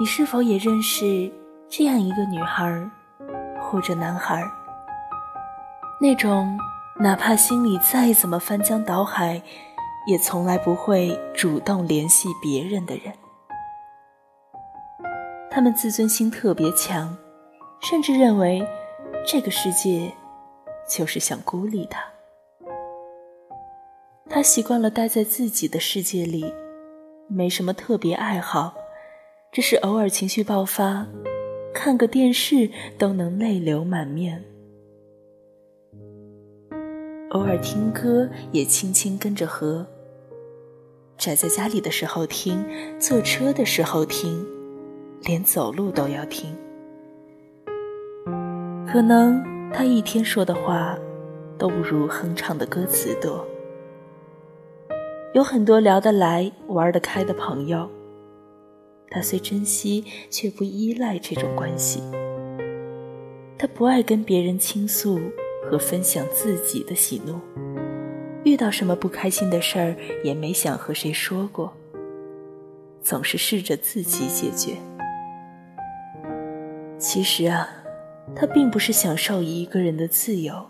你是否也认识这样一个女孩或者男孩？那种哪怕心里再怎么翻江倒海，也从来不会主动联系别人的人。他们自尊心特别强，甚至认为这个世界就是想孤立他。他习惯了待在自己的世界里，没什么特别爱好，只是偶尔情绪爆发，看个电视都能泪流满面。偶尔听歌也轻轻跟着和，宅在家里的时候听，坐车的时候听，连走路都要听。可能他一天说的话，都不如哼唱的歌词多。有很多聊得来、玩得开的朋友，他虽珍惜，却不依赖这种关系。他不爱跟别人倾诉和分享自己的喜怒，遇到什么不开心的事儿，也没想和谁说过，总是试着自己解决。其实啊，他并不是享受一个人的自由，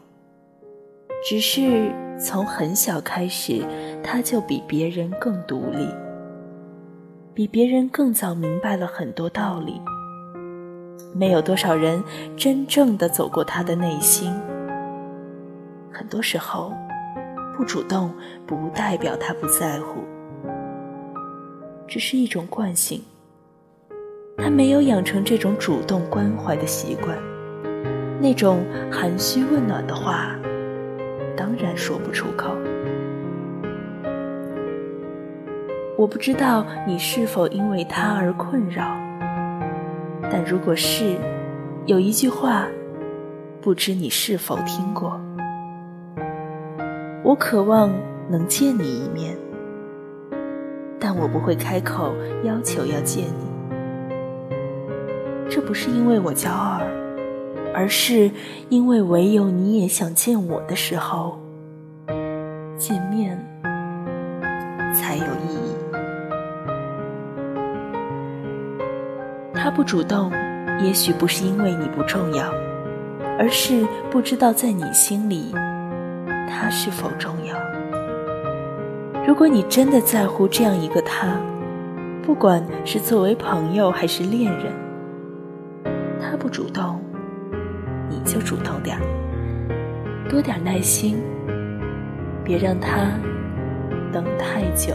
只是。从很小开始，他就比别人更独立，比别人更早明白了很多道理。没有多少人真正的走过他的内心。很多时候，不主动不代表他不在乎，只是一种惯性。他没有养成这种主动关怀的习惯，那种含蓄问暖的话。当然说不出口。我不知道你是否因为他而困扰，但如果是，有一句话，不知你是否听过：我渴望能见你一面，但我不会开口要求要见你。这不是因为我骄傲。而是因为唯有你也想见我的时候，见面才有意义。他不主动，也许不是因为你不重要，而是不知道在你心里，他是否重要。如果你真的在乎这样一个他，不管是作为朋友还是恋人，他不主动。你就主动点多点耐心，别让他等太久。